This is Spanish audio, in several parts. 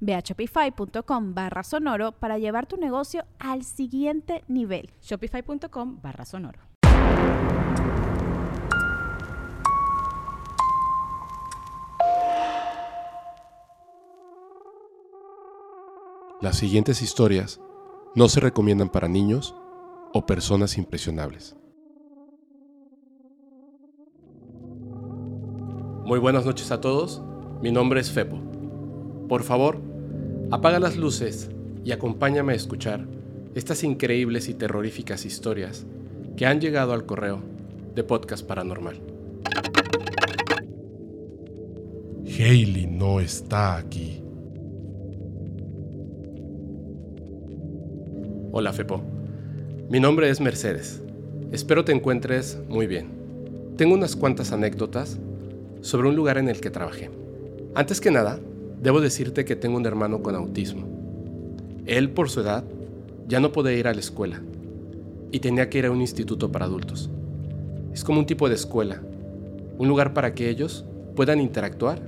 Ve a shopify.com barra sonoro para llevar tu negocio al siguiente nivel. Shopify.com barra sonoro. Las siguientes historias no se recomiendan para niños o personas impresionables. Muy buenas noches a todos, mi nombre es Fepo. Por favor, apaga las luces y acompáñame a escuchar estas increíbles y terroríficas historias que han llegado al correo de Podcast Paranormal. Hailey no está aquí. Hola Fepo, mi nombre es Mercedes. Espero te encuentres muy bien. Tengo unas cuantas anécdotas sobre un lugar en el que trabajé. Antes que nada, Debo decirte que tengo un hermano con autismo. Él, por su edad, ya no podía ir a la escuela y tenía que ir a un instituto para adultos. Es como un tipo de escuela, un lugar para que ellos puedan interactuar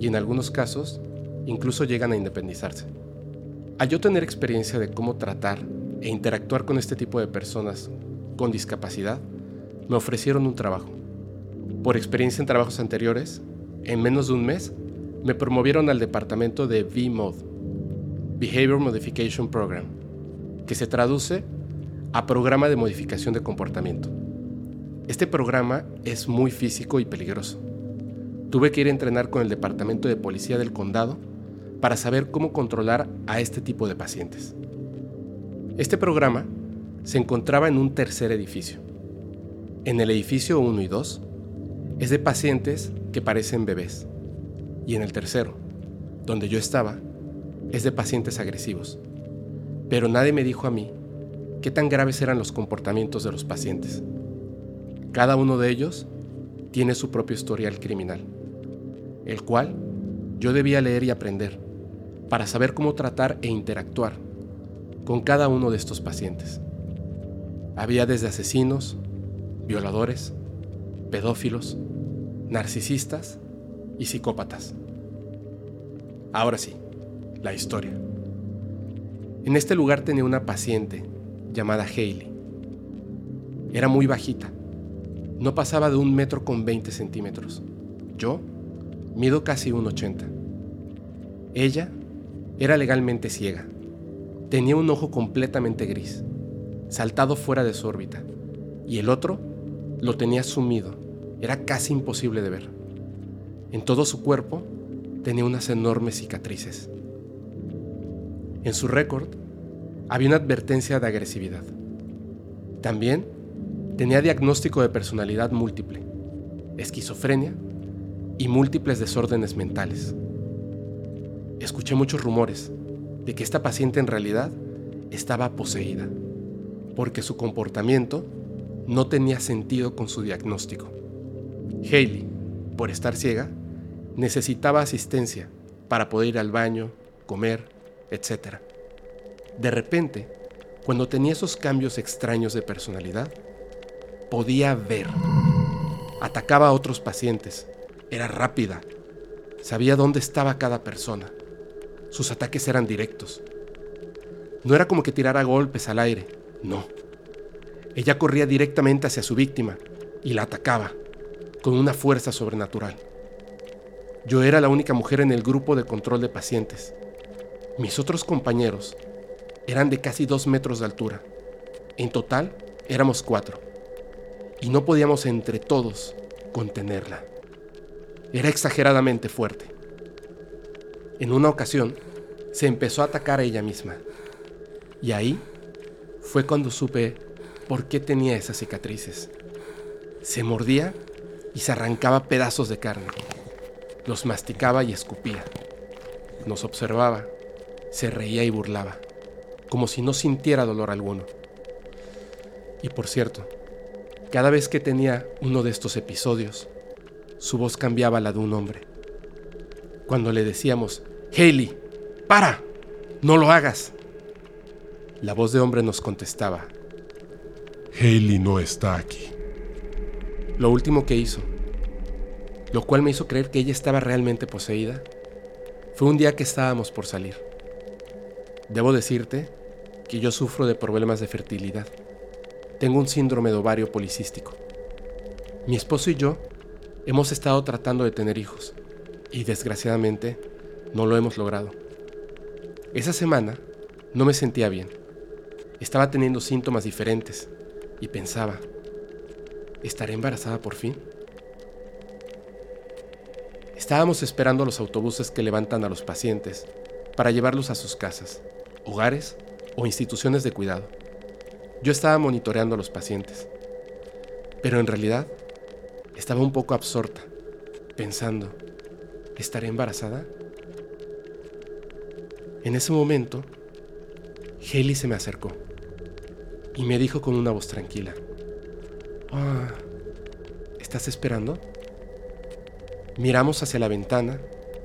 y en algunos casos incluso llegan a independizarse. Al yo tener experiencia de cómo tratar e interactuar con este tipo de personas con discapacidad, me ofrecieron un trabajo. Por experiencia en trabajos anteriores, en menos de un mes me promovieron al departamento de VMOD, Behavior Modification Program, que se traduce a Programa de Modificación de Comportamiento. Este programa es muy físico y peligroso. Tuve que ir a entrenar con el Departamento de Policía del Condado para saber cómo controlar a este tipo de pacientes. Este programa se encontraba en un tercer edificio. En el edificio 1 y 2 es de pacientes que parecen bebés y en el tercero, donde yo estaba, es de pacientes agresivos. Pero nadie me dijo a mí qué tan graves eran los comportamientos de los pacientes. Cada uno de ellos tiene su propio historial criminal, el cual yo debía leer y aprender para saber cómo tratar e interactuar con cada uno de estos pacientes. Había desde asesinos, violadores, pedófilos, narcisistas y psicópatas. Ahora sí, la historia. En este lugar tenía una paciente llamada Hailey. Era muy bajita. No pasaba de un metro con 20 centímetros. Yo mido casi un 80. Ella era legalmente ciega. Tenía un ojo completamente gris, saltado fuera de su órbita, y el otro lo tenía sumido. Era casi imposible de ver. En todo su cuerpo tenía unas enormes cicatrices. En su récord había una advertencia de agresividad. También tenía diagnóstico de personalidad múltiple, esquizofrenia y múltiples desórdenes mentales. Escuché muchos rumores de que esta paciente en realidad estaba poseída, porque su comportamiento no tenía sentido con su diagnóstico. Haley, por estar ciega, necesitaba asistencia para poder ir al baño, comer, etc. De repente, cuando tenía esos cambios extraños de personalidad, podía ver. Atacaba a otros pacientes. Era rápida. Sabía dónde estaba cada persona. Sus ataques eran directos. No era como que tirara golpes al aire. No. Ella corría directamente hacia su víctima y la atacaba con una fuerza sobrenatural. Yo era la única mujer en el grupo de control de pacientes. Mis otros compañeros eran de casi dos metros de altura. En total éramos cuatro. y no podíamos entre todos contenerla. Era exageradamente fuerte. En una ocasión, se empezó a atacar a ella misma. Y ahí fue cuando supe por qué tenía esas cicatrices. Se mordía y se arrancaba pedazos de carne. Los masticaba y escupía. Nos observaba, se reía y burlaba, como si no sintiera dolor alguno. Y por cierto, cada vez que tenía uno de estos episodios, su voz cambiaba a la de un hombre. Cuando le decíamos, Haley, para, no lo hagas. La voz de hombre nos contestaba, Haley no está aquí. Lo último que hizo, lo cual me hizo creer que ella estaba realmente poseída, fue un día que estábamos por salir. Debo decirte que yo sufro de problemas de fertilidad. Tengo un síndrome de ovario policístico. Mi esposo y yo hemos estado tratando de tener hijos y desgraciadamente no lo hemos logrado. Esa semana no me sentía bien. Estaba teniendo síntomas diferentes y pensaba, ¿estaré embarazada por fin? Estábamos esperando los autobuses que levantan a los pacientes para llevarlos a sus casas, hogares o instituciones de cuidado. Yo estaba monitoreando a los pacientes, pero en realidad estaba un poco absorta, pensando, ¿estaré embarazada? En ese momento, Haley se me acercó y me dijo con una voz tranquila, ah, ¿estás esperando? Miramos hacia la ventana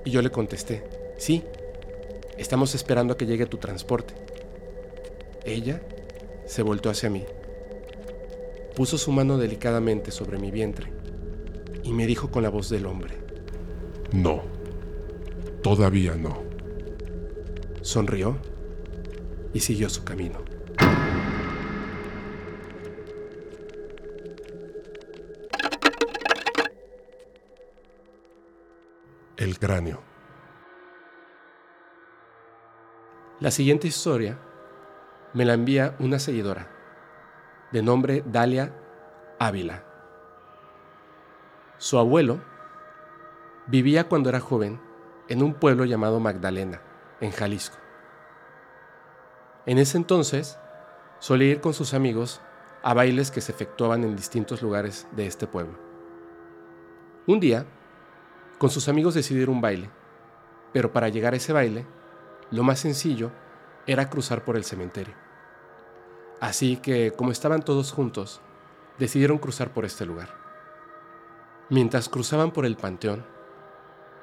y yo le contesté, sí, estamos esperando a que llegue tu transporte. Ella se voltó hacia mí, puso su mano delicadamente sobre mi vientre y me dijo con la voz del hombre, No, todavía no. Sonrió y siguió su camino. El cráneo. La siguiente historia me la envía una seguidora de nombre Dalia Ávila. Su abuelo vivía cuando era joven en un pueblo llamado Magdalena, en Jalisco. En ese entonces solía ir con sus amigos a bailes que se efectuaban en distintos lugares de este pueblo. Un día, con sus amigos decidieron un baile, pero para llegar a ese baile, lo más sencillo era cruzar por el cementerio. Así que, como estaban todos juntos, decidieron cruzar por este lugar. Mientras cruzaban por el panteón,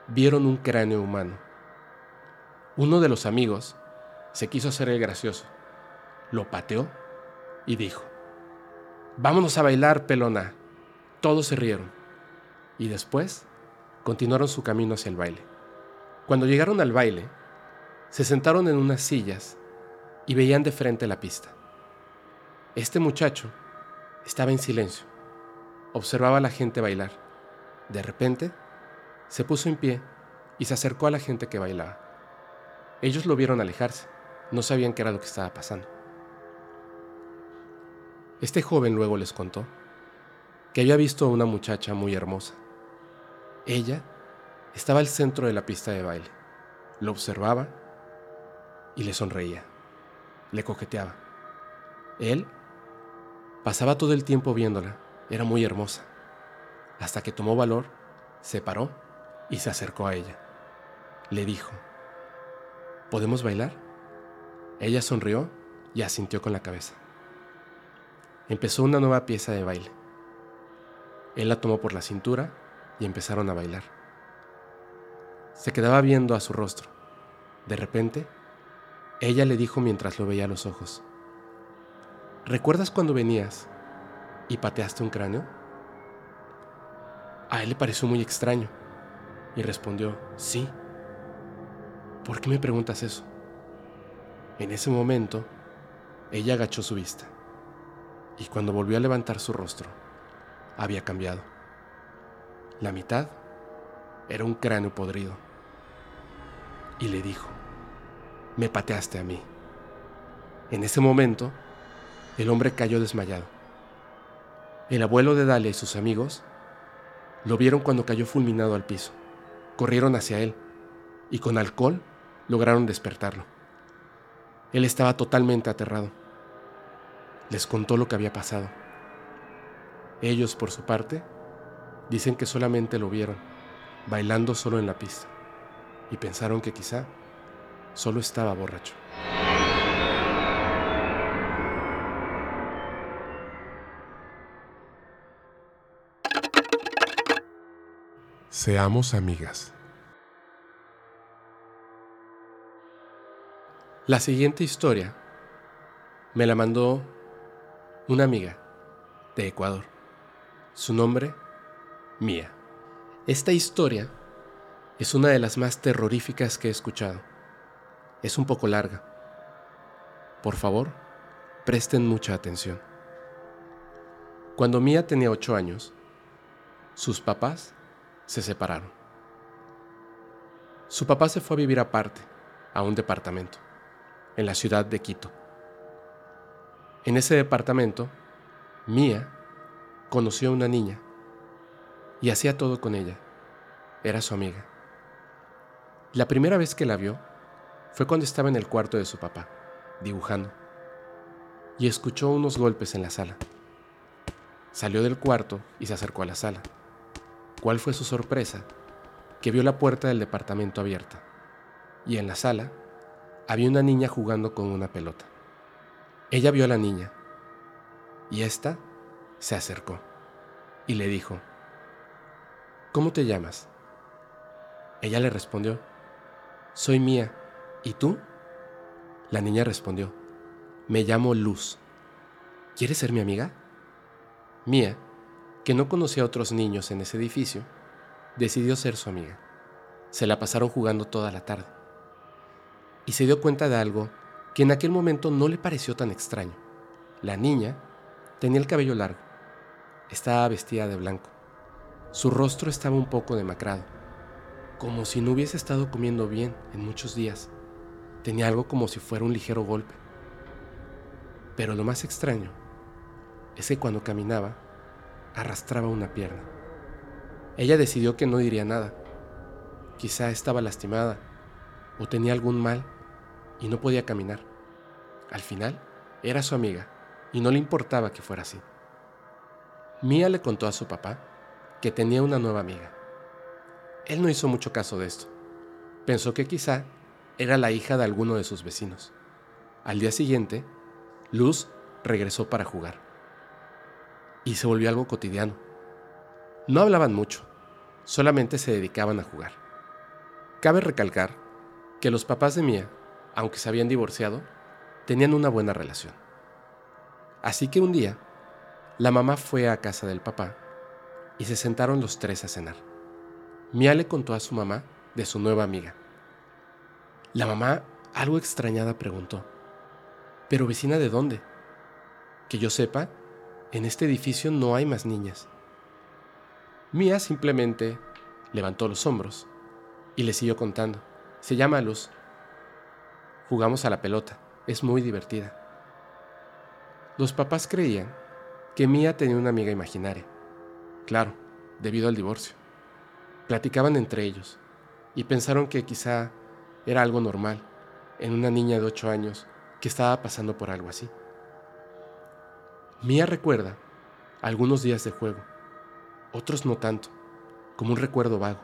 vieron un cráneo humano. Uno de los amigos se quiso hacer el gracioso, lo pateó y dijo, Vámonos a bailar, pelona. Todos se rieron y después continuaron su camino hacia el baile. Cuando llegaron al baile, se sentaron en unas sillas y veían de frente la pista. Este muchacho estaba en silencio, observaba a la gente bailar. De repente, se puso en pie y se acercó a la gente que bailaba. Ellos lo vieron alejarse, no sabían qué era lo que estaba pasando. Este joven luego les contó que había visto a una muchacha muy hermosa. Ella estaba al centro de la pista de baile. Lo observaba y le sonreía. Le coqueteaba. Él pasaba todo el tiempo viéndola. Era muy hermosa. Hasta que tomó valor, se paró y se acercó a ella. Le dijo, ¿podemos bailar? Ella sonrió y asintió con la cabeza. Empezó una nueva pieza de baile. Él la tomó por la cintura y empezaron a bailar. Se quedaba viendo a su rostro. De repente, ella le dijo mientras lo veía a los ojos, ¿recuerdas cuando venías y pateaste un cráneo? A él le pareció muy extraño y respondió, sí. ¿Por qué me preguntas eso? En ese momento, ella agachó su vista y cuando volvió a levantar su rostro, había cambiado. La mitad era un cráneo podrido. Y le dijo, me pateaste a mí. En ese momento, el hombre cayó desmayado. El abuelo de Dalia y sus amigos lo vieron cuando cayó fulminado al piso. Corrieron hacia él y con alcohol lograron despertarlo. Él estaba totalmente aterrado. Les contó lo que había pasado. Ellos, por su parte, dicen que solamente lo vieron, bailando solo en la pista, y pensaron que quizá solo estaba borracho. Seamos amigas. La siguiente historia me la mandó una amiga de Ecuador. Su nombre, Mía. Esta historia es una de las más terroríficas que he escuchado. Es un poco larga. Por favor, presten mucha atención. Cuando Mía tenía ocho años, sus papás se separaron. Su papá se fue a vivir aparte, a un departamento, en la ciudad de Quito. En ese departamento, Mía conoció a una niña y hacía todo con ella. Era su amiga. La primera vez que la vio fue cuando estaba en el cuarto de su papá, dibujando, y escuchó unos golpes en la sala. Salió del cuarto y se acercó a la sala. ¿Cuál fue su sorpresa? Que vio la puerta del departamento abierta y en la sala había una niña jugando con una pelota. Ella vio a la niña y ésta se acercó y le dijo, ¿Cómo te llamas? Ella le respondió, Soy Mía. ¿Y tú? La niña respondió, Me llamo Luz. ¿Quieres ser mi amiga? Mía que no conocía a otros niños en ese edificio, decidió ser su amiga. Se la pasaron jugando toda la tarde. Y se dio cuenta de algo que en aquel momento no le pareció tan extraño. La niña tenía el cabello largo, estaba vestida de blanco. Su rostro estaba un poco demacrado, como si no hubiese estado comiendo bien en muchos días. Tenía algo como si fuera un ligero golpe. Pero lo más extraño es que cuando caminaba, arrastraba una pierna. Ella decidió que no diría nada. Quizá estaba lastimada o tenía algún mal y no podía caminar. Al final, era su amiga y no le importaba que fuera así. Mía le contó a su papá que tenía una nueva amiga. Él no hizo mucho caso de esto. Pensó que quizá era la hija de alguno de sus vecinos. Al día siguiente, Luz regresó para jugar y se volvió algo cotidiano. No hablaban mucho, solamente se dedicaban a jugar. Cabe recalcar que los papás de Mía, aunque se habían divorciado, tenían una buena relación. Así que un día, la mamá fue a casa del papá y se sentaron los tres a cenar. Mía le contó a su mamá de su nueva amiga. La mamá, algo extrañada, preguntó, ¿pero vecina de dónde? Que yo sepa, en este edificio no hay más niñas. Mía simplemente levantó los hombros y le siguió contando. Se llama Luz. Jugamos a la pelota. Es muy divertida. Los papás creían que Mía tenía una amiga imaginaria. Claro, debido al divorcio. Platicaban entre ellos y pensaron que quizá era algo normal en una niña de 8 años que estaba pasando por algo así. Mía recuerda algunos días de juego, otros no tanto, como un recuerdo vago.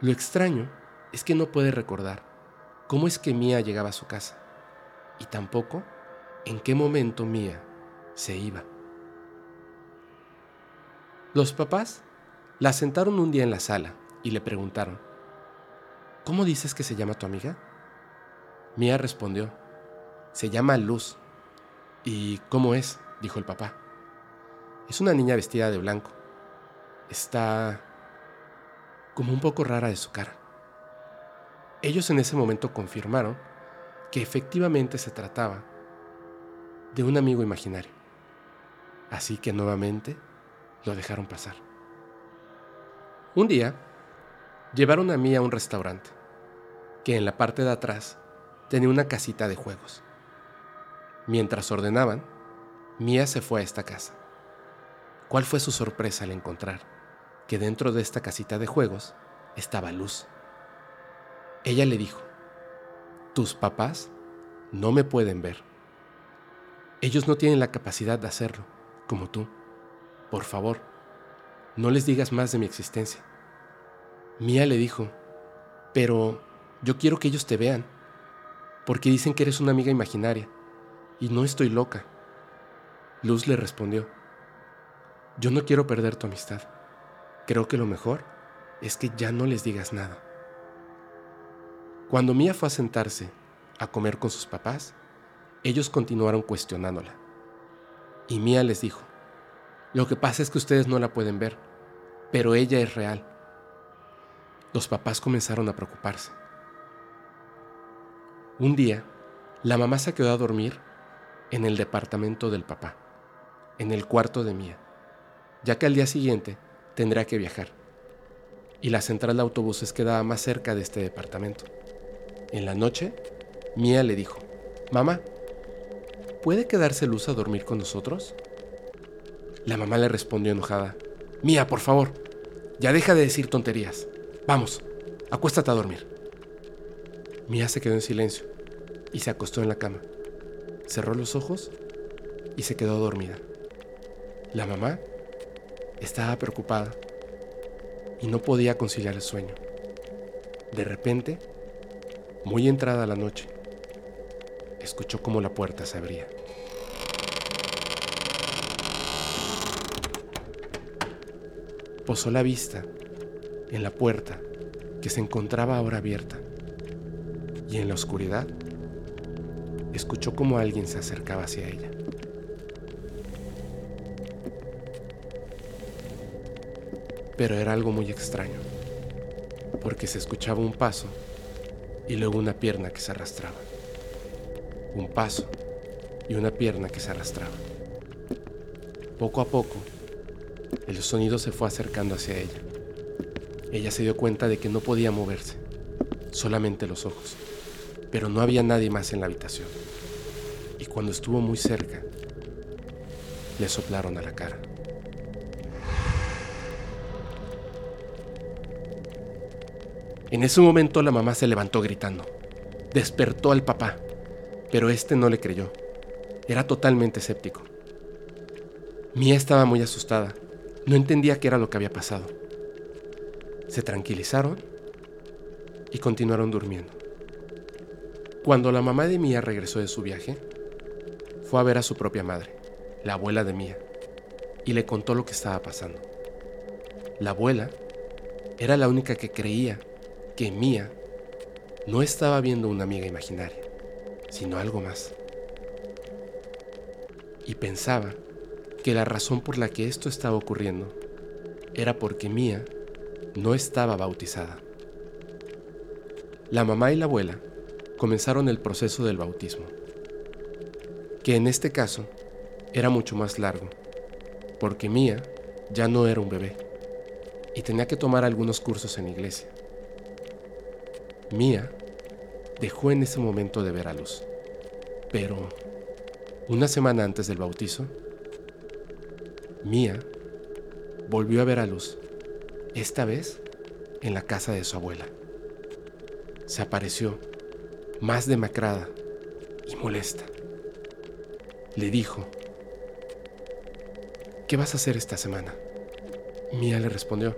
Lo extraño es que no puede recordar cómo es que Mía llegaba a su casa y tampoco en qué momento Mía se iba. Los papás la sentaron un día en la sala y le preguntaron, ¿Cómo dices que se llama tu amiga? Mía respondió, se llama Luz. ¿Y cómo es? dijo el papá. Es una niña vestida de blanco. Está como un poco rara de su cara. Ellos en ese momento confirmaron que efectivamente se trataba de un amigo imaginario. Así que nuevamente lo dejaron pasar. Un día, llevaron a mí a un restaurante, que en la parte de atrás tenía una casita de juegos. Mientras ordenaban, Mía se fue a esta casa. ¿Cuál fue su sorpresa al encontrar que dentro de esta casita de juegos estaba Luz? Ella le dijo, tus papás no me pueden ver. Ellos no tienen la capacidad de hacerlo, como tú. Por favor, no les digas más de mi existencia. Mía le dijo, pero yo quiero que ellos te vean, porque dicen que eres una amiga imaginaria, y no estoy loca. Luz le respondió, yo no quiero perder tu amistad. Creo que lo mejor es que ya no les digas nada. Cuando Mía fue a sentarse a comer con sus papás, ellos continuaron cuestionándola. Y Mía les dijo, lo que pasa es que ustedes no la pueden ver, pero ella es real. Los papás comenzaron a preocuparse. Un día, la mamá se quedó a dormir en el departamento del papá, en el cuarto de Mía, ya que al día siguiente tendría que viajar. Y la central de autobuses quedaba más cerca de este departamento. En la noche, Mía le dijo, Mamá, ¿puede quedarse Luz a dormir con nosotros? La mamá le respondió enojada, Mía, por favor, ya deja de decir tonterías. Vamos, acuéstate a dormir. Mía se quedó en silencio y se acostó en la cama. Cerró los ojos y se quedó dormida. La mamá estaba preocupada y no podía conciliar el sueño. De repente, muy entrada la noche, escuchó como la puerta se abría. Posó la vista en la puerta que se encontraba ahora abierta y en la oscuridad escuchó como alguien se acercaba hacia ella. Pero era algo muy extraño, porque se escuchaba un paso y luego una pierna que se arrastraba. Un paso y una pierna que se arrastraba. Poco a poco, el sonido se fue acercando hacia ella. Ella se dio cuenta de que no podía moverse, solamente los ojos, pero no había nadie más en la habitación. Y cuando estuvo muy cerca, le soplaron a la cara. En ese momento la mamá se levantó gritando. Despertó al papá, pero este no le creyó. Era totalmente escéptico. Mía estaba muy asustada. No entendía qué era lo que había pasado. Se tranquilizaron y continuaron durmiendo. Cuando la mamá de Mía regresó de su viaje, fue a ver a su propia madre, la abuela de Mía, y le contó lo que estaba pasando. La abuela era la única que creía que Mía no estaba viendo una amiga imaginaria, sino algo más. Y pensaba que la razón por la que esto estaba ocurriendo era porque Mía no estaba bautizada. La mamá y la abuela comenzaron el proceso del bautismo, que en este caso era mucho más largo, porque Mía ya no era un bebé y tenía que tomar algunos cursos en iglesia. Mía dejó en ese momento de ver a Luz. Pero una semana antes del bautizo, Mía volvió a ver a Luz, esta vez en la casa de su abuela. Se apareció, más demacrada y molesta. Le dijo, ¿qué vas a hacer esta semana? Mía le respondió,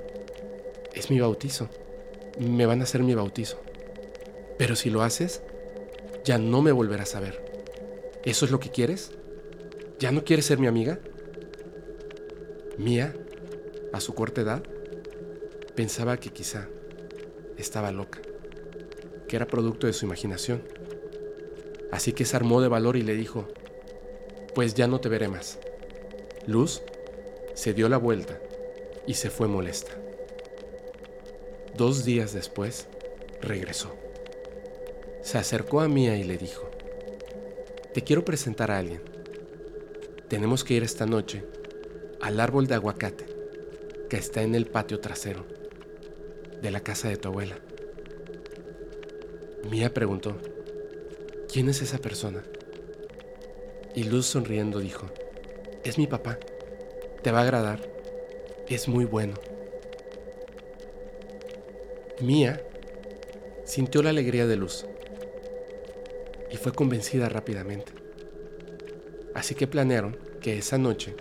es mi bautizo, me van a hacer mi bautizo. Pero si lo haces, ya no me volverás a ver. ¿Eso es lo que quieres? ¿Ya no quieres ser mi amiga? Mía, a su corta edad, pensaba que quizá estaba loca, que era producto de su imaginación. Así que se armó de valor y le dijo, pues ya no te veré más. Luz se dio la vuelta y se fue molesta. Dos días después, regresó. Se acercó a Mía y le dijo, te quiero presentar a alguien. Tenemos que ir esta noche al árbol de aguacate que está en el patio trasero de la casa de tu abuela. Mía preguntó, ¿quién es esa persona? Y Luz sonriendo dijo, es mi papá. Te va a agradar. Es muy bueno. Mía sintió la alegría de Luz y fue convencida rápidamente. Así que planearon que esa noche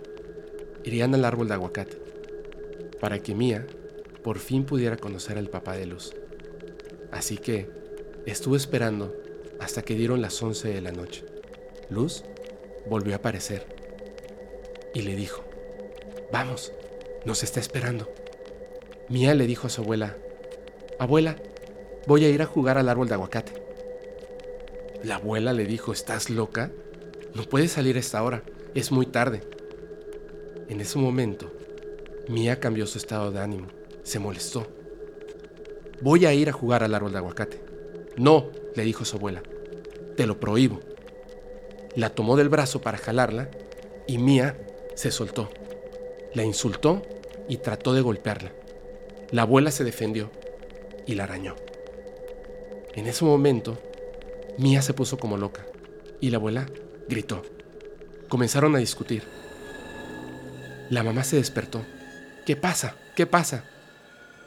irían al árbol de aguacate para que Mía por fin pudiera conocer al papá de Luz. Así que estuvo esperando hasta que dieron las 11 de la noche. Luz volvió a aparecer y le dijo, vamos, nos está esperando. Mía le dijo a su abuela, abuela, voy a ir a jugar al árbol de aguacate. La abuela le dijo, ¿estás loca? No puedes salir a esta hora, es muy tarde. En ese momento, Mía cambió su estado de ánimo, se molestó. Voy a ir a jugar al árbol de aguacate. No, le dijo su abuela, te lo prohíbo. La tomó del brazo para jalarla y Mía se soltó. La insultó y trató de golpearla. La abuela se defendió y la arañó. En ese momento, Mía se puso como loca y la abuela gritó. Comenzaron a discutir. La mamá se despertó. ¿Qué pasa? ¿Qué pasa?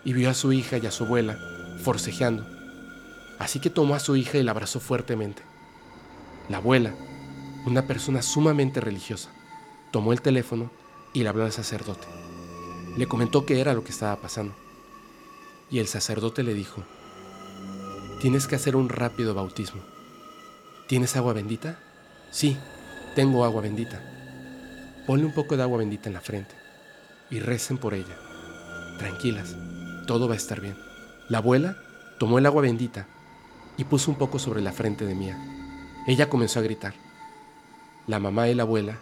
Y vio a su hija y a su abuela forcejeando. Así que tomó a su hija y la abrazó fuertemente. La abuela, una persona sumamente religiosa, tomó el teléfono y le habló al sacerdote. Le comentó qué era lo que estaba pasando. Y el sacerdote le dijo, tienes que hacer un rápido bautismo. ¿Tienes agua bendita? Sí, tengo agua bendita. Ponle un poco de agua bendita en la frente y recen por ella. Tranquilas, todo va a estar bien. La abuela tomó el agua bendita y puso un poco sobre la frente de Mía. Ella comenzó a gritar. La mamá y la abuela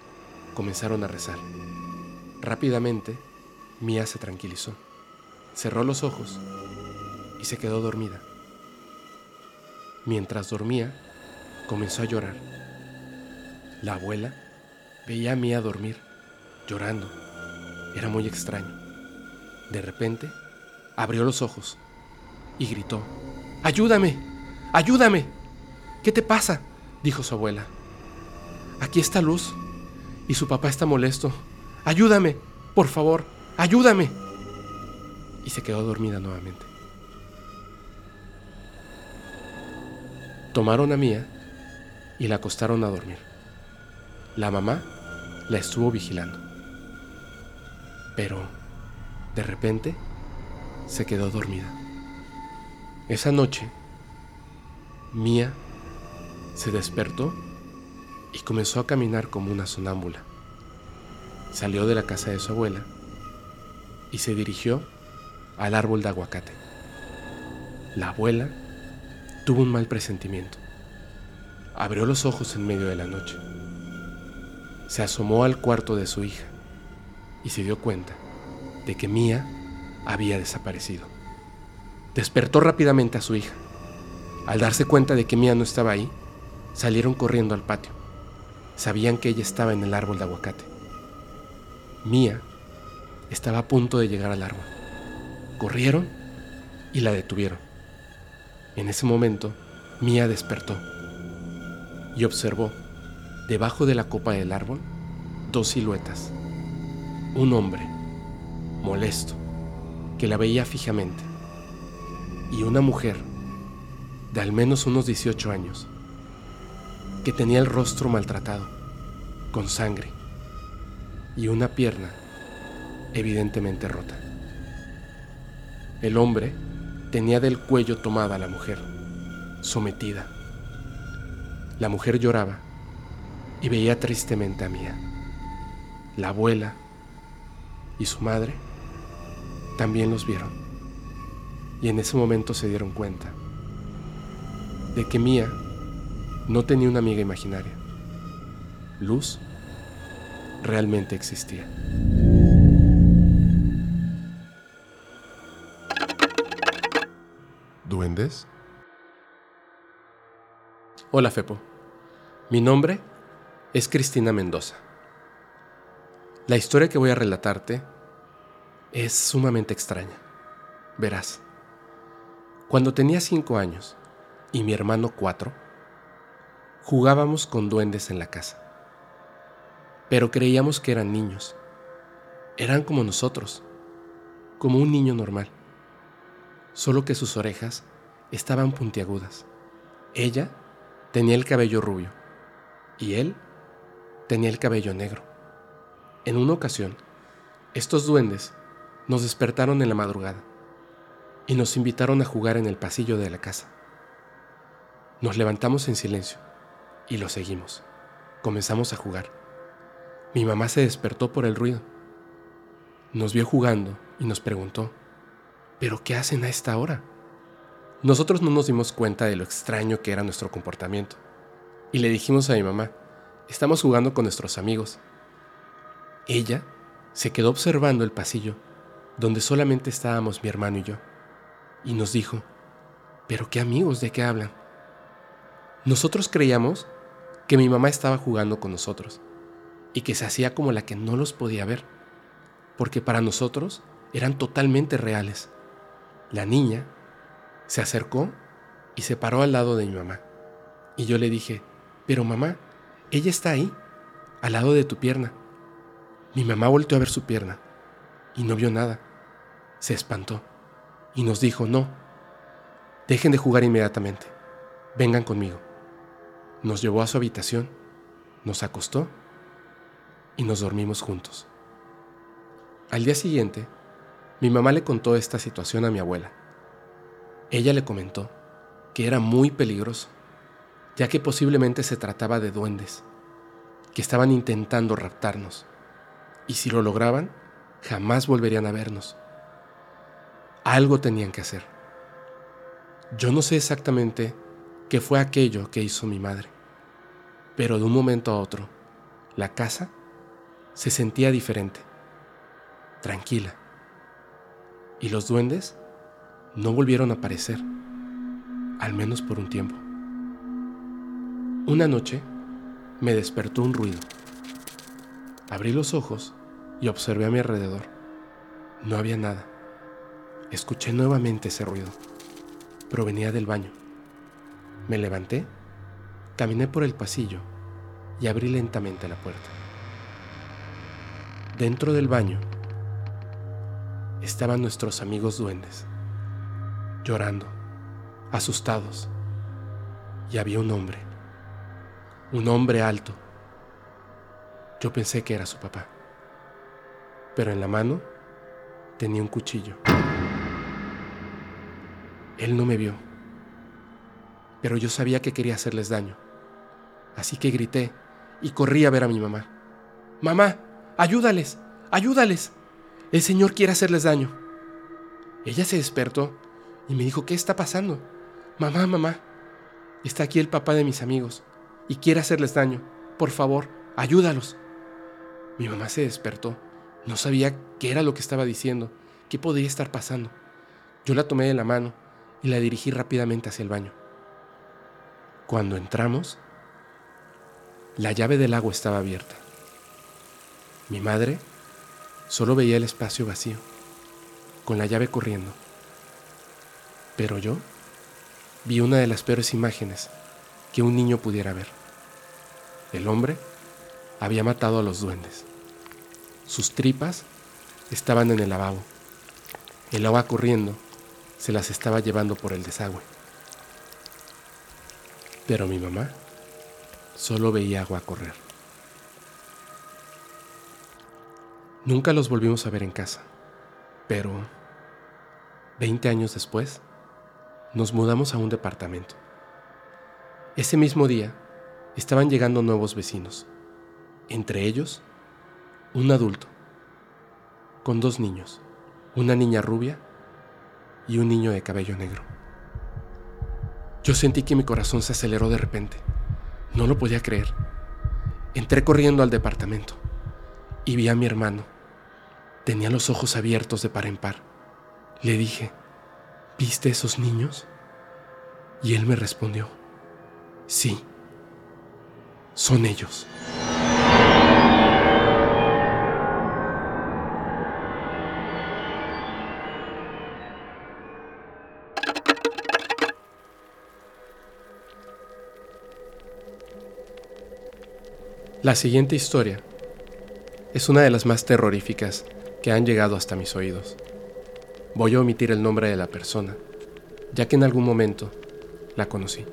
comenzaron a rezar. Rápidamente, Mía se tranquilizó, cerró los ojos y se quedó dormida. Mientras dormía, comenzó a llorar. La abuela veía a Mía dormir, llorando. Era muy extraño. De repente, abrió los ojos y gritó, ¡Ayúdame! ¡Ayúdame! ¿Qué te pasa? dijo su abuela. Aquí está Luz y su papá está molesto. Ayúdame, por favor, ayúdame. Y se quedó dormida nuevamente. Tomaron a Mía y la acostaron a dormir. La mamá la estuvo vigilando. Pero, de repente, se quedó dormida. Esa noche, Mía se despertó y comenzó a caminar como una sonámbula. Salió de la casa de su abuela y se dirigió al árbol de aguacate. La abuela tuvo un mal presentimiento. Abrió los ojos en medio de la noche. Se asomó al cuarto de su hija y se dio cuenta de que Mía había desaparecido. Despertó rápidamente a su hija. Al darse cuenta de que Mía no estaba ahí, salieron corriendo al patio. Sabían que ella estaba en el árbol de aguacate. Mía estaba a punto de llegar al árbol. Corrieron y la detuvieron. En ese momento, Mía despertó y observó, debajo de la copa del árbol, dos siluetas. Un hombre, molesto, que la veía fijamente, y una mujer, de al menos unos 18 años, que tenía el rostro maltratado, con sangre, y una pierna evidentemente rota. El hombre tenía del cuello tomada a la mujer, sometida. La mujer lloraba y veía tristemente a Mía. La abuela y su madre también los vieron. Y en ese momento se dieron cuenta de que Mía no tenía una amiga imaginaria. Luz realmente existía. ¿Duendes? Hola Fepo, mi nombre es Cristina Mendoza. La historia que voy a relatarte es sumamente extraña. Verás, cuando tenía cinco años y mi hermano cuatro, jugábamos con duendes en la casa, pero creíamos que eran niños. Eran como nosotros, como un niño normal, solo que sus orejas estaban puntiagudas. Ella tenía el cabello rubio y él tenía el cabello negro. En una ocasión, estos duendes nos despertaron en la madrugada y nos invitaron a jugar en el pasillo de la casa. Nos levantamos en silencio y lo seguimos. Comenzamos a jugar. Mi mamá se despertó por el ruido. Nos vio jugando y nos preguntó, ¿pero qué hacen a esta hora? Nosotros no nos dimos cuenta de lo extraño que era nuestro comportamiento. Y le dijimos a mi mamá, estamos jugando con nuestros amigos. Ella se quedó observando el pasillo, donde solamente estábamos mi hermano y yo, y nos dijo, ¿pero qué amigos de qué hablan? Nosotros creíamos que mi mamá estaba jugando con nosotros y que se hacía como la que no los podía ver, porque para nosotros eran totalmente reales. La niña se acercó y se paró al lado de mi mamá. Y yo le dije, pero mamá, ella está ahí, al lado de tu pierna. Mi mamá volteó a ver su pierna y no vio nada. Se espantó y nos dijo, no, dejen de jugar inmediatamente, vengan conmigo. Nos llevó a su habitación, nos acostó y nos dormimos juntos. Al día siguiente, mi mamá le contó esta situación a mi abuela. Ella le comentó que era muy peligroso, ya que posiblemente se trataba de duendes, que estaban intentando raptarnos, y si lo lograban, jamás volverían a vernos. Algo tenían que hacer. Yo no sé exactamente qué fue aquello que hizo mi madre, pero de un momento a otro, la casa se sentía diferente, tranquila, y los duendes no volvieron a aparecer, al menos por un tiempo. Una noche me despertó un ruido. Abrí los ojos y observé a mi alrededor. No había nada. Escuché nuevamente ese ruido. Provenía del baño. Me levanté, caminé por el pasillo y abrí lentamente la puerta. Dentro del baño estaban nuestros amigos duendes, llorando, asustados, y había un hombre, un hombre alto. Yo pensé que era su papá, pero en la mano tenía un cuchillo. Él no me vio, pero yo sabía que quería hacerles daño, así que grité y corrí a ver a mi mamá. Mamá, ayúdales, ayúdales. El Señor quiere hacerles daño. Ella se despertó y me dijo, ¿qué está pasando? Mamá, mamá, está aquí el papá de mis amigos y quiere hacerles daño. Por favor, ayúdalos. Mi mamá se despertó. No sabía qué era lo que estaba diciendo, qué podía estar pasando. Yo la tomé de la mano y la dirigí rápidamente hacia el baño. Cuando entramos, la llave del agua estaba abierta. Mi madre Solo veía el espacio vacío, con la llave corriendo. Pero yo vi una de las peores imágenes que un niño pudiera ver. El hombre había matado a los duendes. Sus tripas estaban en el lavabo. El agua corriendo se las estaba llevando por el desagüe. Pero mi mamá solo veía agua correr. Nunca los volvimos a ver en casa, pero 20 años después nos mudamos a un departamento. Ese mismo día estaban llegando nuevos vecinos, entre ellos un adulto, con dos niños, una niña rubia y un niño de cabello negro. Yo sentí que mi corazón se aceleró de repente. No lo podía creer. Entré corriendo al departamento y vi a mi hermano Tenía los ojos abiertos de par en par. Le dije, ¿viste esos niños? Y él me respondió, sí, son ellos. La siguiente historia es una de las más terroríficas que han llegado hasta mis oídos. Voy a omitir el nombre de la persona, ya que en algún momento la conocí.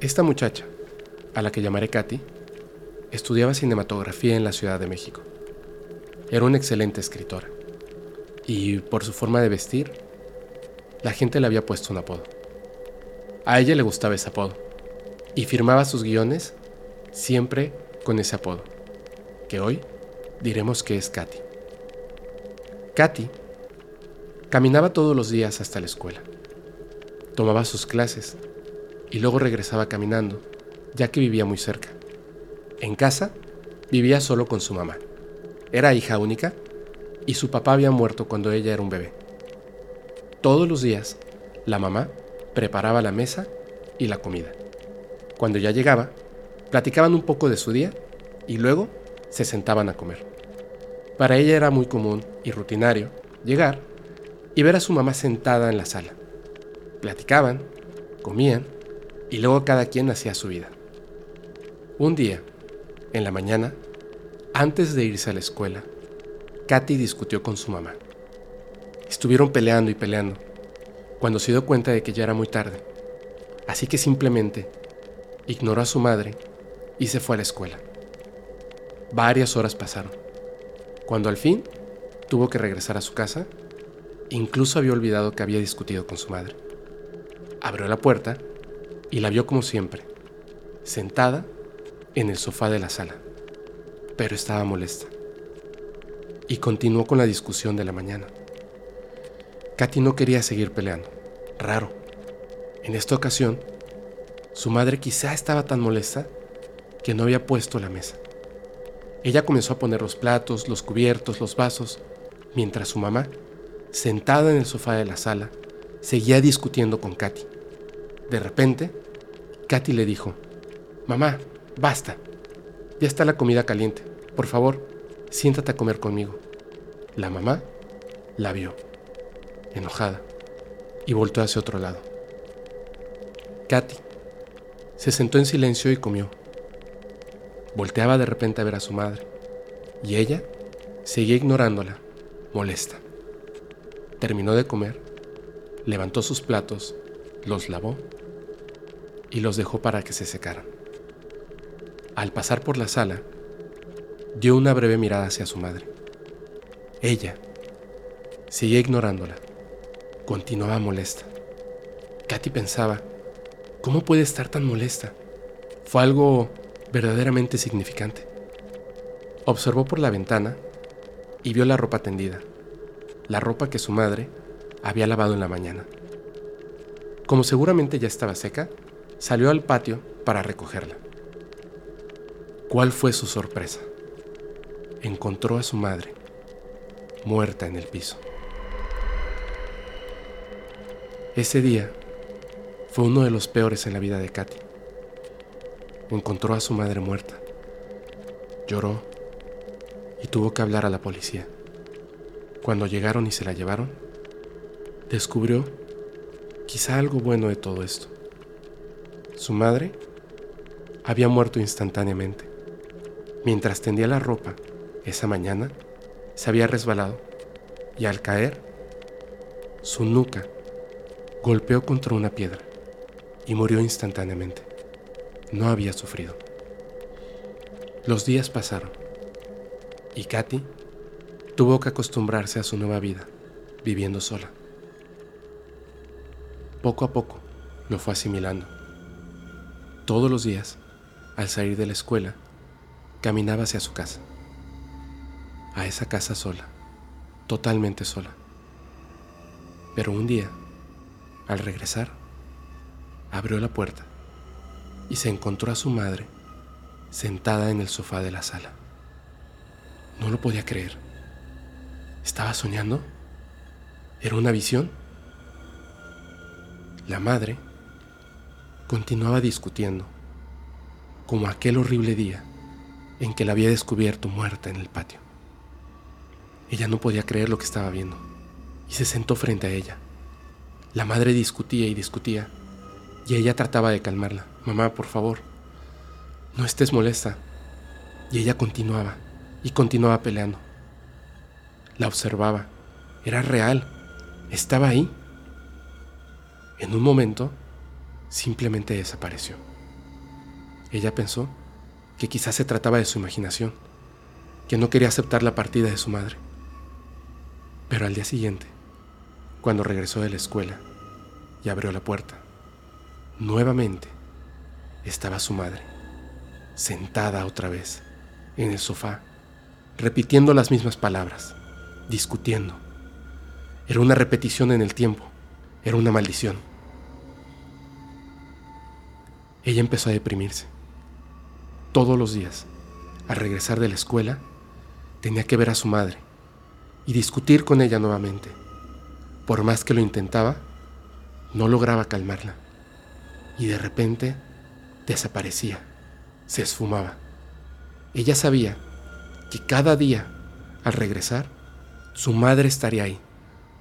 Esta muchacha, a la que llamaré Katy, estudiaba cinematografía en la Ciudad de México. Era una excelente escritora y por su forma de vestir, la gente le había puesto un apodo. A ella le gustaba ese apodo y firmaba sus guiones siempre con ese apodo, que hoy diremos que es Katy. Katy caminaba todos los días hasta la escuela, tomaba sus clases y luego regresaba caminando, ya que vivía muy cerca. En casa vivía solo con su mamá. Era hija única y su papá había muerto cuando ella era un bebé. Todos los días, la mamá preparaba la mesa y la comida. Cuando ya llegaba, platicaban un poco de su día y luego se sentaban a comer. Para ella era muy común y rutinario llegar y ver a su mamá sentada en la sala. Platicaban, comían y luego cada quien hacía su vida. Un día, en la mañana, antes de irse a la escuela, Katy discutió con su mamá. Estuvieron peleando y peleando, cuando se dio cuenta de que ya era muy tarde. Así que simplemente ignoró a su madre y se fue a la escuela. Varias horas pasaron. Cuando al fin tuvo que regresar a su casa, incluso había olvidado que había discutido con su madre. Abrió la puerta y la vio como siempre, sentada en el sofá de la sala, pero estaba molesta. Y continuó con la discusión de la mañana. Katy no quería seguir peleando. Raro. En esta ocasión, su madre quizá estaba tan molesta que no había puesto la mesa. Ella comenzó a poner los platos, los cubiertos, los vasos, mientras su mamá, sentada en el sofá de la sala, seguía discutiendo con Katy. De repente, Katy le dijo, Mamá, basta. Ya está la comida caliente. Por favor, siéntate a comer conmigo. La mamá la vio, enojada, y volvió hacia otro lado. Katy se sentó en silencio y comió. Volteaba de repente a ver a su madre, y ella seguía ignorándola, molesta. Terminó de comer, levantó sus platos, los lavó y los dejó para que se secaran. Al pasar por la sala, dio una breve mirada hacia su madre. Ella seguía ignorándola, continuaba molesta. Katy pensaba, ¿cómo puede estar tan molesta? Fue algo verdaderamente significante. Observó por la ventana y vio la ropa tendida, la ropa que su madre había lavado en la mañana. Como seguramente ya estaba seca, salió al patio para recogerla. ¿Cuál fue su sorpresa? Encontró a su madre, muerta en el piso. Ese día fue uno de los peores en la vida de Katy encontró a su madre muerta. Lloró y tuvo que hablar a la policía. Cuando llegaron y se la llevaron, descubrió quizá algo bueno de todo esto. Su madre había muerto instantáneamente. Mientras tendía la ropa, esa mañana, se había resbalado y al caer, su nuca golpeó contra una piedra y murió instantáneamente no había sufrido. Los días pasaron y Katy tuvo que acostumbrarse a su nueva vida, viviendo sola. Poco a poco lo fue asimilando. Todos los días, al salir de la escuela, caminaba hacia su casa. A esa casa sola, totalmente sola. Pero un día, al regresar, abrió la puerta y se encontró a su madre sentada en el sofá de la sala. No lo podía creer. ¿Estaba soñando? ¿Era una visión? La madre continuaba discutiendo, como aquel horrible día en que la había descubierto muerta en el patio. Ella no podía creer lo que estaba viendo y se sentó frente a ella. La madre discutía y discutía y ella trataba de calmarla. Mamá, por favor, no estés molesta. Y ella continuaba y continuaba peleando. La observaba. Era real. Estaba ahí. En un momento, simplemente desapareció. Ella pensó que quizás se trataba de su imaginación, que no quería aceptar la partida de su madre. Pero al día siguiente, cuando regresó de la escuela y abrió la puerta, nuevamente estaba su madre, sentada otra vez en el sofá, repitiendo las mismas palabras, discutiendo. Era una repetición en el tiempo, era una maldición. Ella empezó a deprimirse. Todos los días, al regresar de la escuela, tenía que ver a su madre y discutir con ella nuevamente. Por más que lo intentaba, no lograba calmarla. Y de repente desaparecía, se esfumaba. Ella sabía que cada día, al regresar, su madre estaría ahí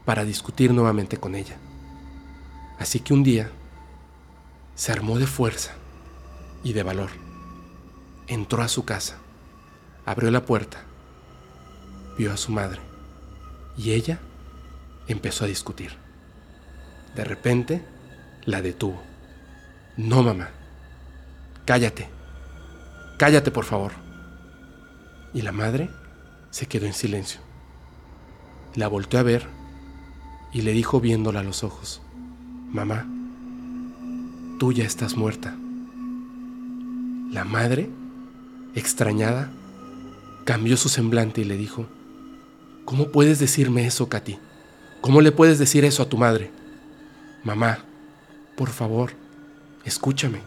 para discutir nuevamente con ella. Así que un día se armó de fuerza y de valor. Entró a su casa, abrió la puerta, vio a su madre y ella empezó a discutir. De repente la detuvo. No, mamá. Cállate. Cállate, por favor. Y la madre se quedó en silencio. La volteó a ver y le dijo viéndola a los ojos, Mamá, tú ya estás muerta. La madre, extrañada, cambió su semblante y le dijo, ¿Cómo puedes decirme eso, Katy? ¿Cómo le puedes decir eso a tu madre? Mamá, por favor, escúchame.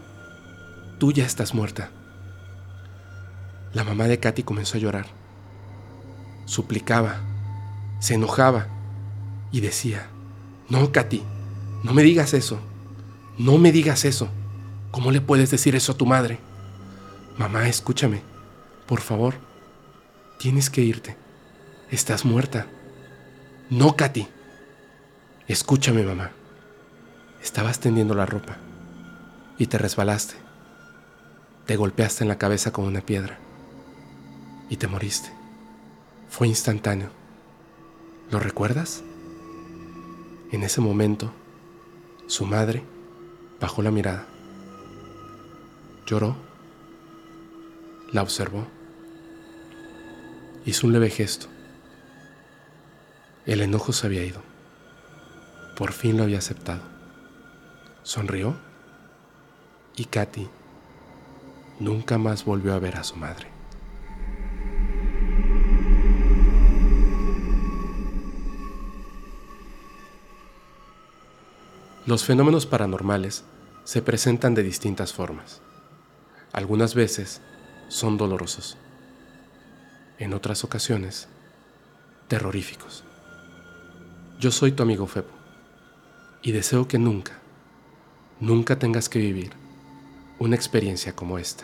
Tú ya estás muerta. La mamá de Katy comenzó a llorar. Suplicaba, se enojaba y decía, no, Katy, no me digas eso. No me digas eso. ¿Cómo le puedes decir eso a tu madre? Mamá, escúchame. Por favor, tienes que irte. Estás muerta. No, Katy. Escúchame, mamá. Estabas tendiendo la ropa y te resbalaste. Te golpeaste en la cabeza con una piedra y te moriste. Fue instantáneo. ¿Lo recuerdas? En ese momento, su madre bajó la mirada, lloró, la observó, hizo un leve gesto. El enojo se había ido. Por fin lo había aceptado. Sonrió y Katy nunca más volvió a ver a su madre. Los fenómenos paranormales se presentan de distintas formas. Algunas veces son dolorosos. En otras ocasiones, terroríficos. Yo soy tu amigo Febo y deseo que nunca, nunca tengas que vivir una experiencia como esta.